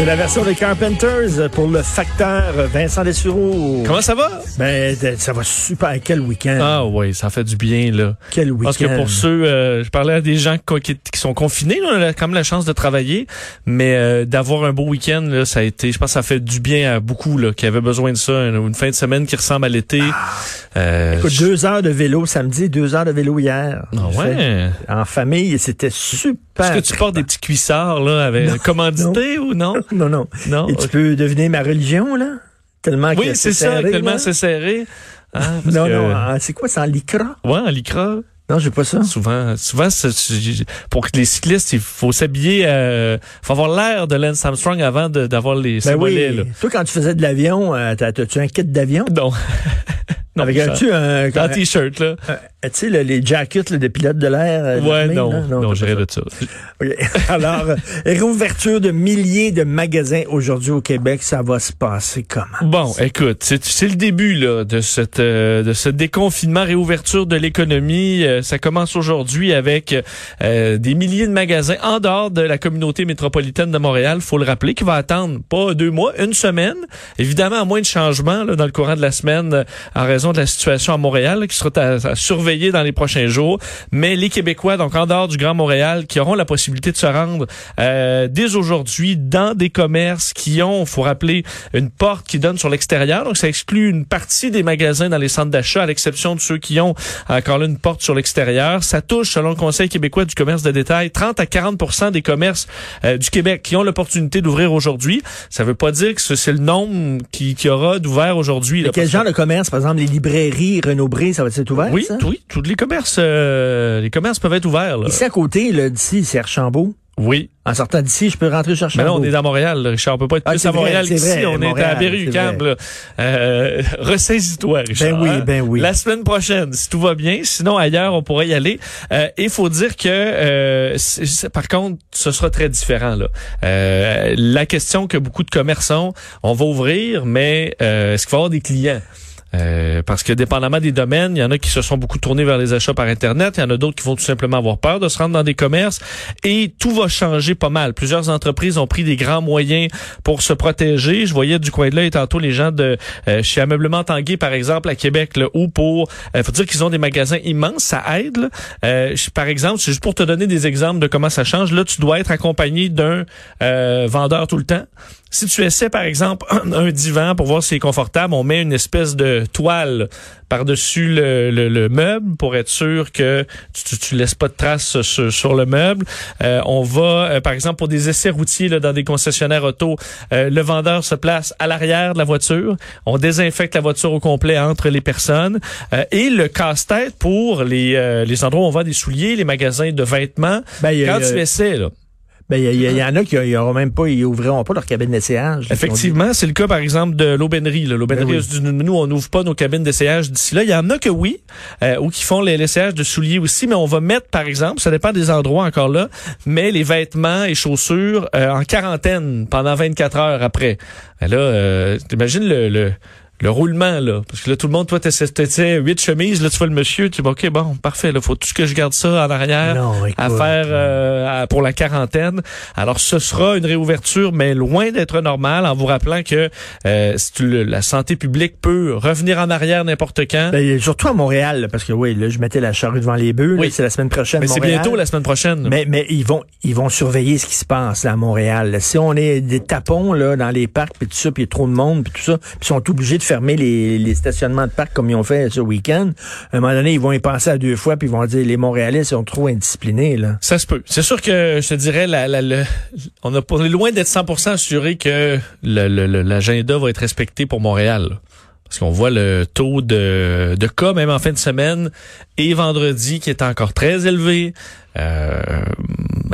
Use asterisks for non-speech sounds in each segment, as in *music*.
C'est la version des Carpenters pour le facteur Vincent Dessureau. Comment ça va? Ben, ça va super. Quel week-end. Ah oui, ça fait du bien, là. Quel week-end. Parce que pour ceux, euh, je parlais à des gens qui, qui sont confinés, là, on a quand même la chance de travailler, mais euh, d'avoir un beau week-end, là, ça a été, je pense que ça fait du bien à beaucoup, là, qui avaient besoin de ça. Une, une fin de semaine qui ressemble à l'été. Ah. Euh, Écoute, deux heures de vélo samedi, deux heures de vélo hier. Ah ouais? fait En famille, c'était super. Est-ce que tu portes des petits cuissards, là, avec commandité ou non? Non, non. Non? Et tu peux deviner ma religion, là? Tellement que Oui, c'est ça, serré, tellement c'est serré. Ah, parce Non, que- non, ah, c'est quoi, c'est en lycra? Ouais, en lycra. Non, j'ai pas ça. Souvent, souvent, pour que les cyclistes, il faut s'habiller, euh, faut avoir l'air de Lance Armstrong avant d'avoir les Ben oui. là. Toi, quand tu faisais de l'avion, euh, t'as- t'as-tu un kit d'avion? Non. *laughs* non, Avec un, t-shirt, là. tu sais, le- les jackets là, de pilotes de l'air? euh, de Ouais, non, non, pas de ça. *laughs* OK. Alors, euh, réouverture de milliers de magasins aujourd'hui au Québec, ça va se passer comment? Bon, écoute, c'est le début là de cette euh, de ce déconfinement, réouverture de l'économie. Euh, ça commence aujourd'hui avec euh, des milliers de magasins en dehors de la communauté métropolitaine de Montréal. Faut le rappeler, qui va attendre pas deux mois, une semaine. Évidemment, à moins de changements là, dans le courant de la semaine en raison de la situation à Montréal, qui sera à, à surveiller dans les prochains jours. Mais les Québécois, donc en dehors du Grand Montréal, qui auront la possibilité de se rendre euh, dès aujourd'hui dans des commerces qui ont, faut rappeler, une porte qui donne sur l'extérieur. Donc, ça exclut une partie des magasins dans les centres d'achat, à l'exception de ceux qui ont encore là une porte sur l'extérieur. Ça touche, selon le Conseil québécois du commerce de détail, 30 à 40 des commerces euh, du Québec qui ont l'opportunité d'ouvrir aujourd'hui. Ça veut pas dire que ce- c'est le nombre qui, qui aura d'ouvert aujourd'hui. Quel genre de commerce? Par exemple, les librairies Renaud-Bré, ça va être ouvert, oui, ça? oui, tous les commerces, euh, les commerces peuvent être ouverts. Là. Ici à côté, là, d'ici, c'est Archambault. Oui, En sortant d'ici, je peux rentrer chez mais là on est dans Montréal, là, Richard. On peut pas être Ah, plus à Montréal qu'ici. On est à Berry-UQAM. Euh, *laughs* Ressaisis-toi, Richard. Ben oui, hein? ben oui. La semaine prochaine, si tout va bien. Sinon, ailleurs, on pourrait y aller. Euh, Il faut dire que, euh, par contre, ce sera très différent. Là. Euh, la question que beaucoup de commerçants, on va ouvrir, mais euh, est-ce qu'il va y avoir des clients? Euh, parce que dépendamment des domaines, il y en a qui se sont beaucoup tournés vers les achats par Internet, il y en a d'autres qui vont tout simplement avoir peur de se rendre dans des commerces et tout va changer pas mal. Plusieurs entreprises ont pris des grands moyens pour se protéger. Je voyais du coin de l'œil tantôt les gens de euh, chez Ameublement Tanguay, par exemple, à Québec, là, où pour, euh, faut dire qu'ils ont des magasins immenses, ça aide. là. Euh, par exemple, c'est juste pour te donner des exemples de comment ça change. Là, tu dois être accompagné d'un euh, vendeur tout le temps. Si tu essaies, par exemple, *clears throat* un divan pour voir si c'est confortable, on met une espèce de toile par-dessus le, le- le meuble pour être sûr que tu, tu, tu laisses pas de traces sur, sur le meuble. Euh, on va, euh, par exemple, pour des essais routiers là, dans des concessionnaires auto, euh, le vendeur se place à l'arrière de la voiture. On désinfecte la voiture au complet entre les personnes. Euh, et le casse-tête pour les, euh, les endroits où on vend des souliers, les magasins de vêtements. Ben, il y a- Quand tu essaies, là, Ben, il y, en a qui ils auront même pas, ils ouvriront pas leur cabine d'essayage. Effectivement, c'est le cas par exemple de l'aubainerie. là. L'aubainerie, Ben oui. nous on n'ouvre pas nos cabines d'essayage d'ici là. Il y en a que oui, euh, ou qui font les- l'essayage de souliers aussi, mais on va mettre par exemple, ça dépend des endroits encore là, mais les vêtements et chaussures euh, en quarantaine pendant 24 heures après. Ben là, euh, t'imagines le, le le roulement, là. Parce que là, tout le monde, toi, t'essaies huit chemises, là, tu vois le monsieur, tu dis, OK, bon, parfait, là, faut tout ce que je garde ça en arrière Non, à faire euh, à- pour la quarantaine. Alors, ce sera une réouverture, mais loin d'être normale, en vous rappelant que euh, si tu le- la santé publique peut revenir en arrière n'importe quand. Ben, surtout à Montréal, là, parce que oui, là, je mettais la charrue devant les bœufs. Oui. C'est la semaine prochaine. mais c'est bientôt la semaine prochaine. Mais, mais ils vont ils vont surveiller ce qui se passe là, à Montréal. Si on est des tapons là dans les parcs puis tout ça, puis il y a trop de monde puis tout ça, puis ils sont obligés de fermer les, stationnements de parcs comme ils ont fait ce week-end. À un moment donné, ils vont y penser à deux fois puis ils vont dire les Montréalais sont trop indisciplinés là. Ça se peut. C'est sûr que je te dirais, la, on, a, est loin d'être 100% assuré que l'agenda va être respecté pour Montréal. Parce qu'on voit le taux de, de cas, même en fin de semaine, et vendredi, qui est encore très élevé. Euh,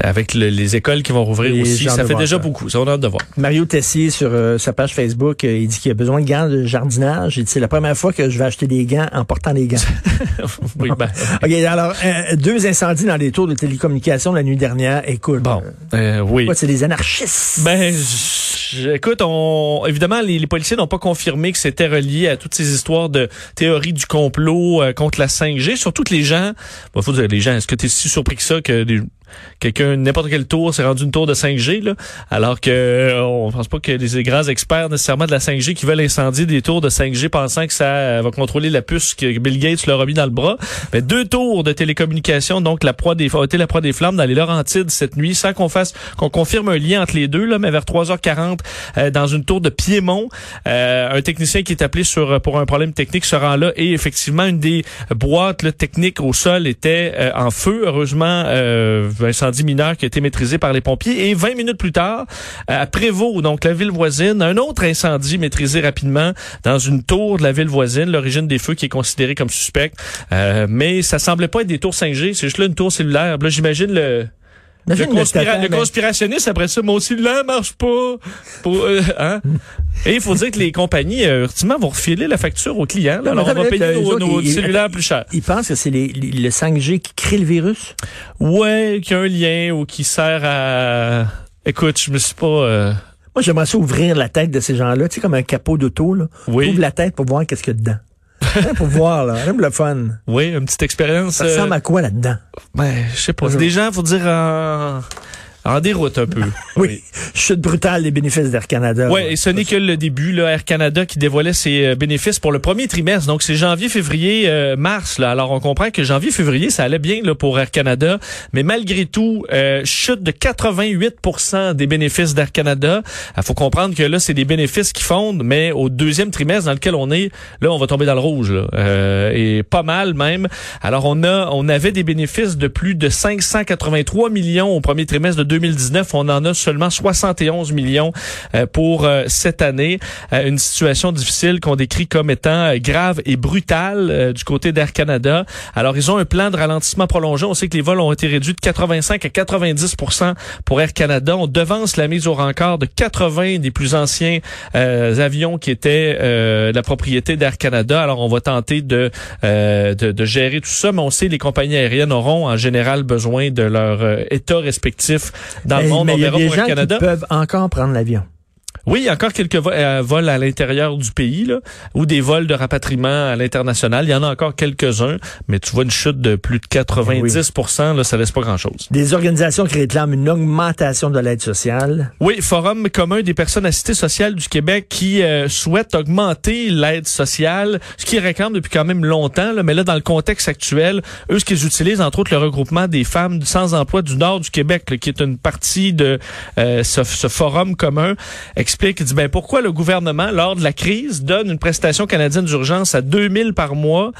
avec le- les écoles qui vont rouvrir Les aussi, ça fait déjà ça. beaucoup. Ça, on a hâte de voir. Mario Tessier, sur euh, sa page Facebook, euh, il dit qu'il a besoin de gants de jardinage. Il dit, c'est la première fois que je vais acheter des gants en portant des gants. *laughs* oui, ben, *laughs* OK, alors, euh, deux incendies dans les tours de télécommunications la nuit dernière. Écoute, bon, euh, oui. c'est des anarchistes? Ben, je- écoute, on, évidemment, les, les policiers n'ont pas confirmé que c'était relié à toutes ces histoires de théorie du complot euh, contre la 5G. Surtout que les gens, il faut dire les gens, est-ce que tu es si surpris que ça que quelqu'un, n'importe quel tour, s'est rendu une tour de 5G, là, alors que euh, on pense pas que les grands experts nécessairement de la 5G qui veulent incendier des tours de 5G pensant que ça euh, va contrôler la puce que Bill Gates leur a mis dans le bras. Mais deux tours de télécommunications, donc la proie des, ont été la proie des flammes dans les Laurentides cette nuit, sans qu'on fasse, qu'on confirme un lien entre les deux, là, mais vers 3h40, euh, dans une tour de Piémont, euh, un technicien qui est appelé sur pour un problème technique se rend là et effectivement une des boîtes là, techniques au sol était euh, en feu. Heureusement, euh, incendie mineur qui a été maîtrisé par les pompiers. Et 20 minutes plus tard, à Prévost, donc la ville voisine, un autre incendie maîtrisé rapidement dans une tour de la ville voisine. L'origine des feux qui est considérée comme suspecte. Euh, mais ça semblait pas être des tours 5G, c'est juste là une tour cellulaire. Là, j'imagine le... Le, Imagine le conspira- tata, le conspirationniste, après ça, mon cellulaire marche pas. Pour, euh, hein? *laughs* Et il faut dire que les compagnies, euh, ultimement, vont refiler la facture aux clients. là. Non, Alors, on va payer nos, nos ils- cellulaires plus cher. Ils pensent que c'est les- les- le 5G qui crée le virus? Ouais, qu'il y a un lien ou qui sert à... Écoute, je me suis pas... euh, Moi, j'aimerais ça ouvrir la tête de ces gens-là, tu sais, comme un capot d'auto, là. Oui. Ouvre la tête pour voir qu'est-ce qu'il y a dedans. Pour voir, là. Même le fun. Oui, une petite expérience. Ça euh, ressemble à quoi là-dedans? ben, je sais pas. Des gens, faut dire, en, en déroute un peu. *laughs* Oui. Chute brutale des bénéfices d'Air Canada. Ouais, et ce n'est que le début, là, Air Canada qui dévoilait ses euh, bénéfices pour le premier trimestre. Donc, c'est janvier, février, euh, mars. Là. Alors, on comprend que janvier, février, ça allait bien là, pour Air Canada. Mais malgré tout, euh, chute de 88% des bénéfices d'Air Canada. Il faut comprendre que là, c'est des bénéfices qui fondent, mais au deuxième trimestre dans lequel on est, là, on va tomber dans le rouge. Là. Euh, et pas mal même. Alors, on a, on avait des bénéfices de plus de 583 millions au premier trimestre de 2019. On en a seulement 71 millions euh, pour euh, cette année. Euh, une situation difficile qu'on décrit comme étant grave et brutale du côté d'Air Canada. Alors, ils ont un plan de ralentissement prolongé. On sait que les vols ont été réduits de 85 à 90% pour Air Canada. On devance la mise au rencard de 80 des plus anciens euh, avions qui étaient euh, la propriété d'Air Canada. Alors, on va tenter de, euh, de, de gérer tout ça, mais on sait que les compagnies aériennes auront en général besoin de leur état respectif dans le Mais- monde. mais On il y a verra des pour gens Air Canada. qui peuvent encore prendre l'avion. Oui, il y a encore quelques euh, vols à l'intérieur du pays, là, ou des vols de rapatriement à l'international. Il y en a encore quelques-uns, mais tu vois une chute de plus de 90% là, ça laisse pas grand-chose. Des organisations qui réclament une augmentation de l'aide sociale. Oui, Forum commun des personnes assistées sociales du Québec qui euh, souhaite augmenter l'aide sociale, ce qu'ils réclament depuis quand même longtemps, là, mais là, dans le contexte actuel, eux, ce qu'ils utilisent, entre autres, le regroupement des femmes sans emploi du nord du Québec, là, qui est une partie de euh, ce, ce forum commun, explique, dit, ben, pourquoi le gouvernement, lors de la crise, donne une prestation canadienne d'urgence à 2000 par mois,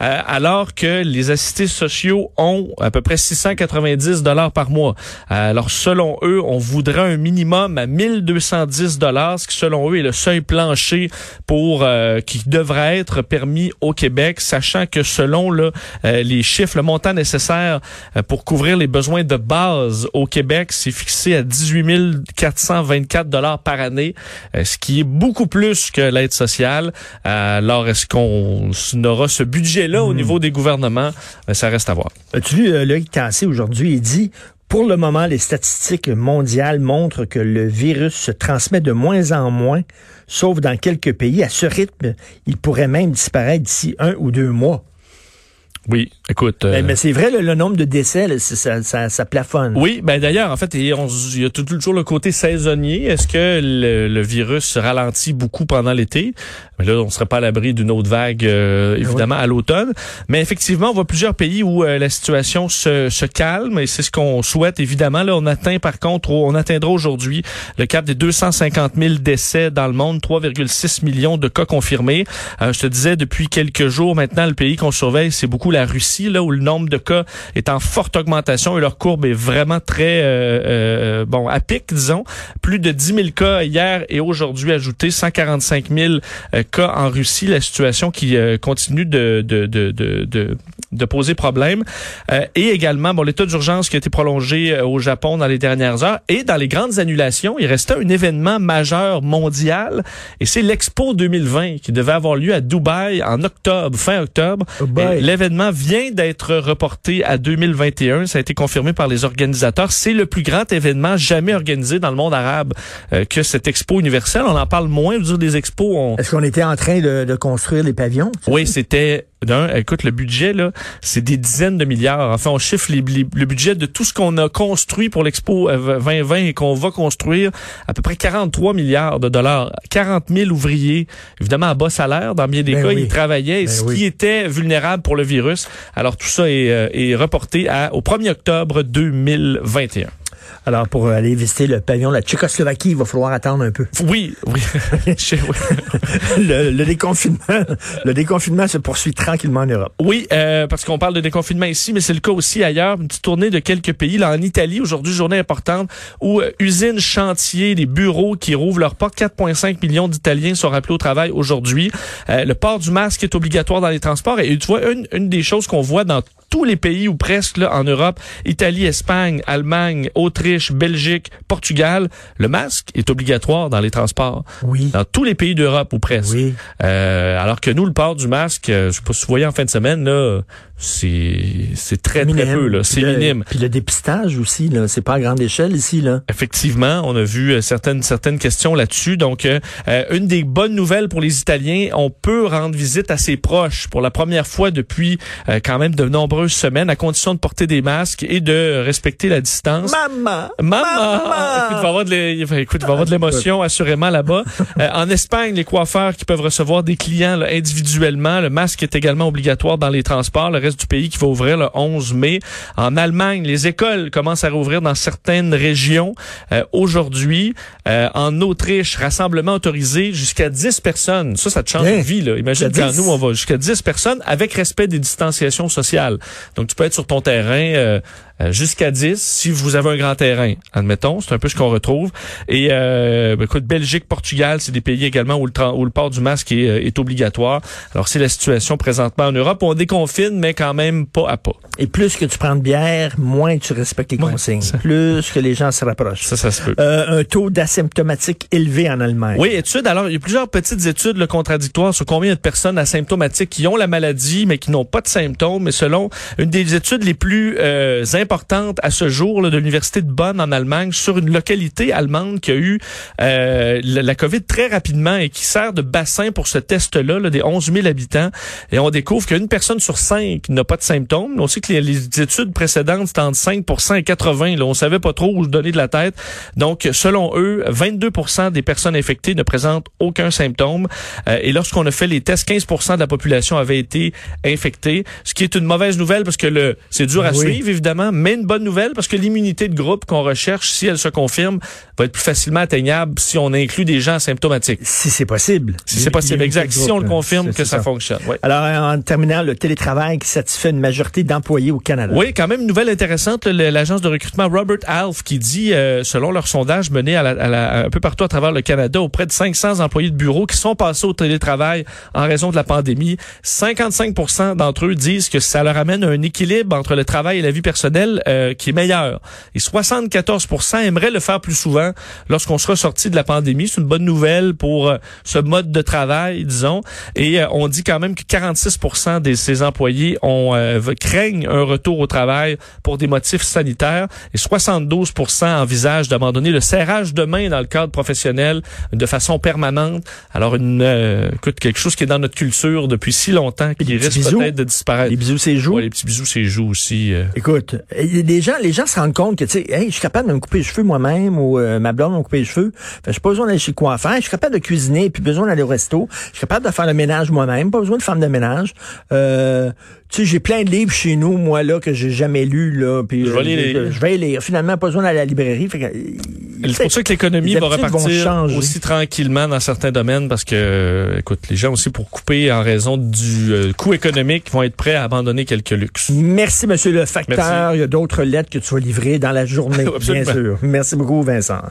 euh, alors que les assistés sociaux ont à peu près 690 dollars par mois? Euh, alors, selon eux, on voudrait un minimum à 1210 dollars, ce qui, selon eux, est le seuil plancher pour euh, qui devrait être permis au Québec, sachant que selon là, euh, les chiffres, le montant nécessaire euh, pour couvrir les besoins de base au Québec, c'est fixé à 18 424 dollars par année, euh, ce qui est beaucoup plus que l'aide sociale. Euh, alors, est-ce qu'on aura ce budget-là au niveau des gouvernements? Euh, ça reste à voir. As-tu lu Loïc Tassé aujourd'hui? Il dit, pour le moment, les statistiques mondiales montrent que le virus se transmet de moins en moins, sauf dans quelques pays. À ce rythme, il pourrait même disparaître d'ici un ou deux mois. Oui, écoute. euh, Mais, mais c'est vrai, le, le nombre de décès, là, ça, ça, ça plafonne. Oui, ben d'ailleurs, en fait, il y a toujours le côté saisonnier. Est-ce que le, le virus se ralentit beaucoup pendant l'été? Mais là, on serait pas à l'abri d'une autre vague, euh, évidemment, à l'automne. Mais effectivement, on voit plusieurs pays où euh, la situation se, se calme et c'est ce qu'on souhaite, évidemment. Là, on atteint, par contre, on atteindra aujourd'hui le cap des 250 000 décès dans le monde, 3,6 millions de cas confirmés. Euh, je te disais, depuis quelques jours maintenant, le pays qu'on surveille, c'est beaucoup la Russie, là où le nombre de cas est en forte augmentation et leur courbe est vraiment très euh, euh, bon à pic, disons. Plus de 10 000 cas hier et aujourd'hui ajoutés 145 000 euh, cas en Russie. La situation qui euh, continue de de, de, de, de poser problème. Et également, bon, l'état d'urgence qui a été prolongé au Japon dans les dernières heures. Et dans les grandes annulations, il restait un événement majeur mondial et c'est l'Expo 2020 qui devait avoir lieu à Dubaï en octobre, fin octobre. Oh boy. Vient d'être reporté à 2021. Ça a été confirmé par les organisateurs. C'est le plus grand événement jamais organisé dans le monde arabe euh, que cette Expo universelle. On en parle moins. Je veux dire, des expos, on, Est-ce qu'on était en train de, de construire les pavillons? oui, c'était d'un. Écoute, le budget là, c'est des dizaines de milliards. Enfin, on chiffre les- les- le budget de tout ce qu'on a construit pour l'Expo euh, 2020 et qu'on va construire à peu près 43 milliards de dollars. 40 000 ouvriers, évidemment à bas salaire dans bien des Ben cas, oui. ils travaillaient. et Ben ce oui. qui était vulnérable pour le virus. Alors tout ça est, euh, est reporté à, au 1er octobre 2021. Alors, pour aller visiter le pavillon de la Tchécoslovaquie, il va falloir attendre un peu. Oui, oui. *laughs* *laughs* Le, le déconfinement, le déconfinement se poursuit tranquillement en Europe. Oui, euh, parce qu'on parle de déconfinement ici, mais c'est le cas aussi ailleurs. Une petite tournée de quelques pays. Là, en Italie, aujourd'hui, journée importante, où euh, usines, chantiers, des bureaux qui rouvrent leurs portes. 4,5 millions d'Italiens sont rappelés au travail aujourd'hui. Euh, le port du masque est obligatoire dans les transports. Et tu vois, une, une des choses qu'on voit dans tous les pays ou presque là, en Europe, Italie, Espagne, Allemagne, Autriche, Belgique, Portugal, le masque est obligatoire dans les transports. Oui. Dans tous les pays d'Europe ou presque. Oui. Euh, alors que nous, le port du masque, euh, je sais pas si vous voyez en fin de semaine, là, c'est c'est très très peu là, c'est minime. Puis le dépistage aussi, là, c'est pas à grande échelle ici, là. Effectivement, on a vu euh, certaines certaines questions là-dessus. Donc, euh, euh, une des bonnes nouvelles pour les Italiens, on peut rendre visite à ses proches pour la première fois depuis euh, quand même de nombreuses semaines, à condition de porter des masques et de respecter la distance. Maman! Maman! Maman! Écoute, il va y avoir de l'é- écoute, il va y avoir de l'émotion assurément là-bas. *laughs* Euh, en Espagne, les coiffeurs qui peuvent recevoir des clients là, individuellement, le masque est également obligatoire dans les transports. Le reste du pays qui va ouvrir le 11 mai. En Allemagne, les écoles commencent à rouvrir dans certaines régions euh, aujourd'hui. Euh, en Autriche, rassemblement autorisé jusqu'à 10 personnes. Ça, ça te change de vie. Là. Imagine Jusqu'à quand 10. nous, on va jusqu'à 10 personnes avec respect des distanciations sociales. Donc, tu peux être sur ton terrain euh, jusqu'à 10 si vous avez un grand terrain. Admettons, c'est un peu ce qu'on retrouve. Et euh, ben, écoute, Belgique, Portugal, c'est des pays également où le, où le port du masque est, euh, est obligatoire. Alors, c'est la situation présentement en Europe. On déconfine, mais quand même pas à pas. Et plus que tu prends de bière, moins tu respectes les consignes. Plus que les gens se rapprochent. Ça, ça se peut. Euh, un taux d'asymptomatique élevé en Allemagne. Oui, études. Alors, il y a plusieurs petites études là, contradictoires sur combien de personnes asymptomatiques qui ont la maladie, mais qui n'ont pas de symptômes. Mais selon une des études les plus euh, importantes à ce jour là, de l'Université de Bonn en Allemagne, sur une localité allemande qui a eu euh, la, la COVID très rapidement et qui sert de bassin pour ce test-là, là, des 11 000 habitants. Et on découvre qu'une personne sur cinq n'a pas de symptômes. On sait que les, les études précédentes, c'était entre 5 et 80. Là, on savait pas trop où se donner de la tête. Donc, selon eux, 22 des personnes infectées ne présentent aucun symptôme. Euh, et lorsqu'on a fait les tests, 15% de la population avait été infectée, ce qui est une mauvaise nouvelle parce que le c'est dur à Oui. suivre, évidemment, mais une bonne nouvelle parce que l'immunité de groupe qu'on recherche, si elle se confirme, va être plus facilement atteignable si on inclut des gens asymptomatiques. Si c'est possible. Si c'est possible, exact. Si on le confirme que ça, fonctionne. Ouais. Alors, en terminant, le télétravail qui satisfait une majorité d'employés au Canada. Oui, quand même une nouvelle intéressante. L'agence de recrutement Robert Half qui dit, euh, selon leur sondage mené à la- à la- un peu partout à travers le Canada, auprès de 500 employés de bureau qui sont passés au télétravail en raison de la pandémie, 55% d'entre eux disent que ça leur amène un équilibre entre le travail et la vie personnelle euh, qui est meilleur. Et 74 aimeraient le faire plus souvent lorsqu'on sera sorti de la pandémie. C'est une bonne nouvelle pour euh, ce mode de travail, disons. Et euh, on dit quand même que 46 de ces employés ont euh, craignent un retour au travail pour des motifs sanitaires et 72 envisagent d'abandonner le serrage de main dans le cadre professionnel de façon permanente. Alors une euh, écoute, quelque chose qui est dans notre culture depuis si longtemps qui risque peut-être de disparaître. Les bisous, c'est joues. Ouais, les petits bisous, c'est joues aussi. Écoute, les gens, les gens se rendent compte que, tu sais, hey, je suis capable de me couper les cheveux moi-même ou euh, ma blonde va me couper les cheveux. Fait, j'ai pas besoin d'aller chez le coiffeur. Je suis capable de cuisiner, puis besoin d'aller au resto. Je suis capable de faire le ménage moi-même. Pas besoin de femme de ménage. Euh, tu sais, j'ai plein de livres chez nous, moi, là, que j'ai jamais lus, là. Puis, Je vais euh, les lire. je vais les lire. Finalement, pas besoin d'aller à la librairie. Fait que, C'est pour ça que l'économie va repartir aussi tranquillement dans certains domaines parce que, écoute, les gens aussi pour couper en raison du euh, coût économique vont être prêts à abandonner quelques luxes. Merci, monsieur le facteur. Merci. Il y a d'autres lettres que tu vas livrer dans la journée, *laughs* bien sûr. Merci beaucoup, Vincent.